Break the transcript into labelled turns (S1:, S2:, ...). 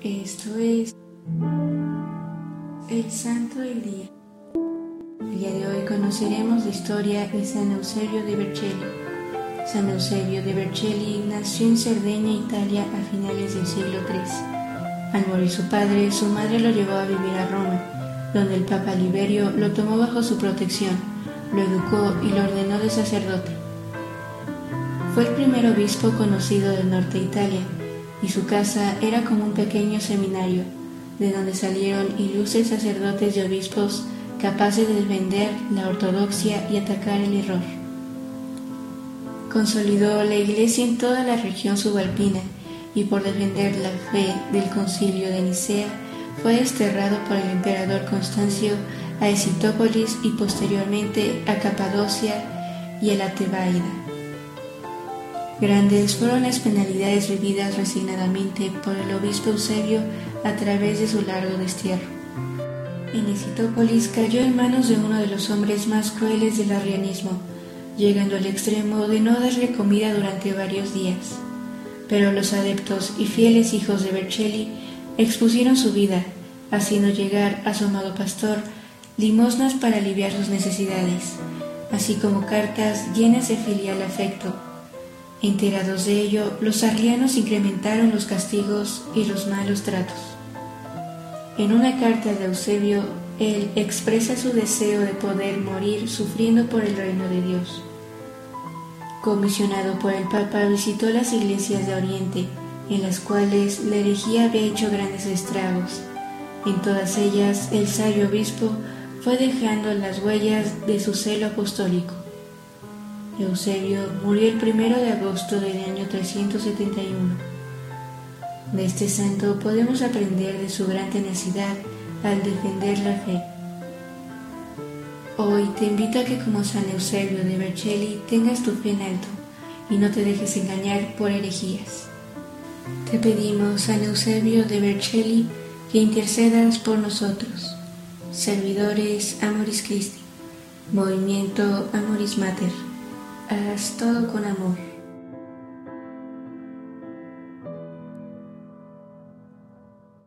S1: Esto es el Santo del Día. El día de hoy conoceremos la historia de San Eusebio de Vercelli. San Eusebio de Vercelli nació en Cerdeña, Italia, a finales del siglo III. Al morir su padre, su madre lo llevó a vivir a Roma, donde el Papa Liberio lo tomó bajo su protección, lo educó y lo ordenó de sacerdote. Fue el primer obispo conocido del norte de Italia y su casa era como un pequeño seminario, de donde salieron ilustres sacerdotes y obispos capaces de defender la ortodoxia y atacar el error. Consolidó la Iglesia en toda la región subalpina y por defender la fe del concilio de Nicea fue desterrado por el emperador Constancio a Esitópolis y posteriormente a Capadocia y a la Tebaida. Grandes fueron las penalidades vividas resignadamente por el obispo Eusebio a través de su largo destierro. En Esitópolis cayó en manos de uno de los hombres más crueles del arrianismo, llegando al extremo de no darle comida durante varios días. Pero los adeptos y fieles hijos de Vercelli expusieron su vida, haciendo llegar a su amado pastor limosnas para aliviar sus necesidades, así como cartas llenas de filial afecto Enterados de ello, los arrianos incrementaron los castigos y los malos tratos. En una carta de Eusebio, él expresa su deseo de poder morir sufriendo por el reino de Dios. Comisionado por el Papa, visitó las iglesias de Oriente, en las cuales la herejía había hecho grandes estragos. En todas ellas, el sabio obispo fue dejando las huellas de su celo apostólico. Eusebio murió el primero de agosto del año 371. De este santo podemos aprender de su gran tenacidad al defender la fe. Hoy te invito a que como San Eusebio de Vercelli tengas tu fe en alto y no te dejes engañar por herejías. Te pedimos, San Eusebio de Vercelli, que intercedas por nosotros. Servidores Amoris Christi, Movimiento Amoris Mater haz todo con amor.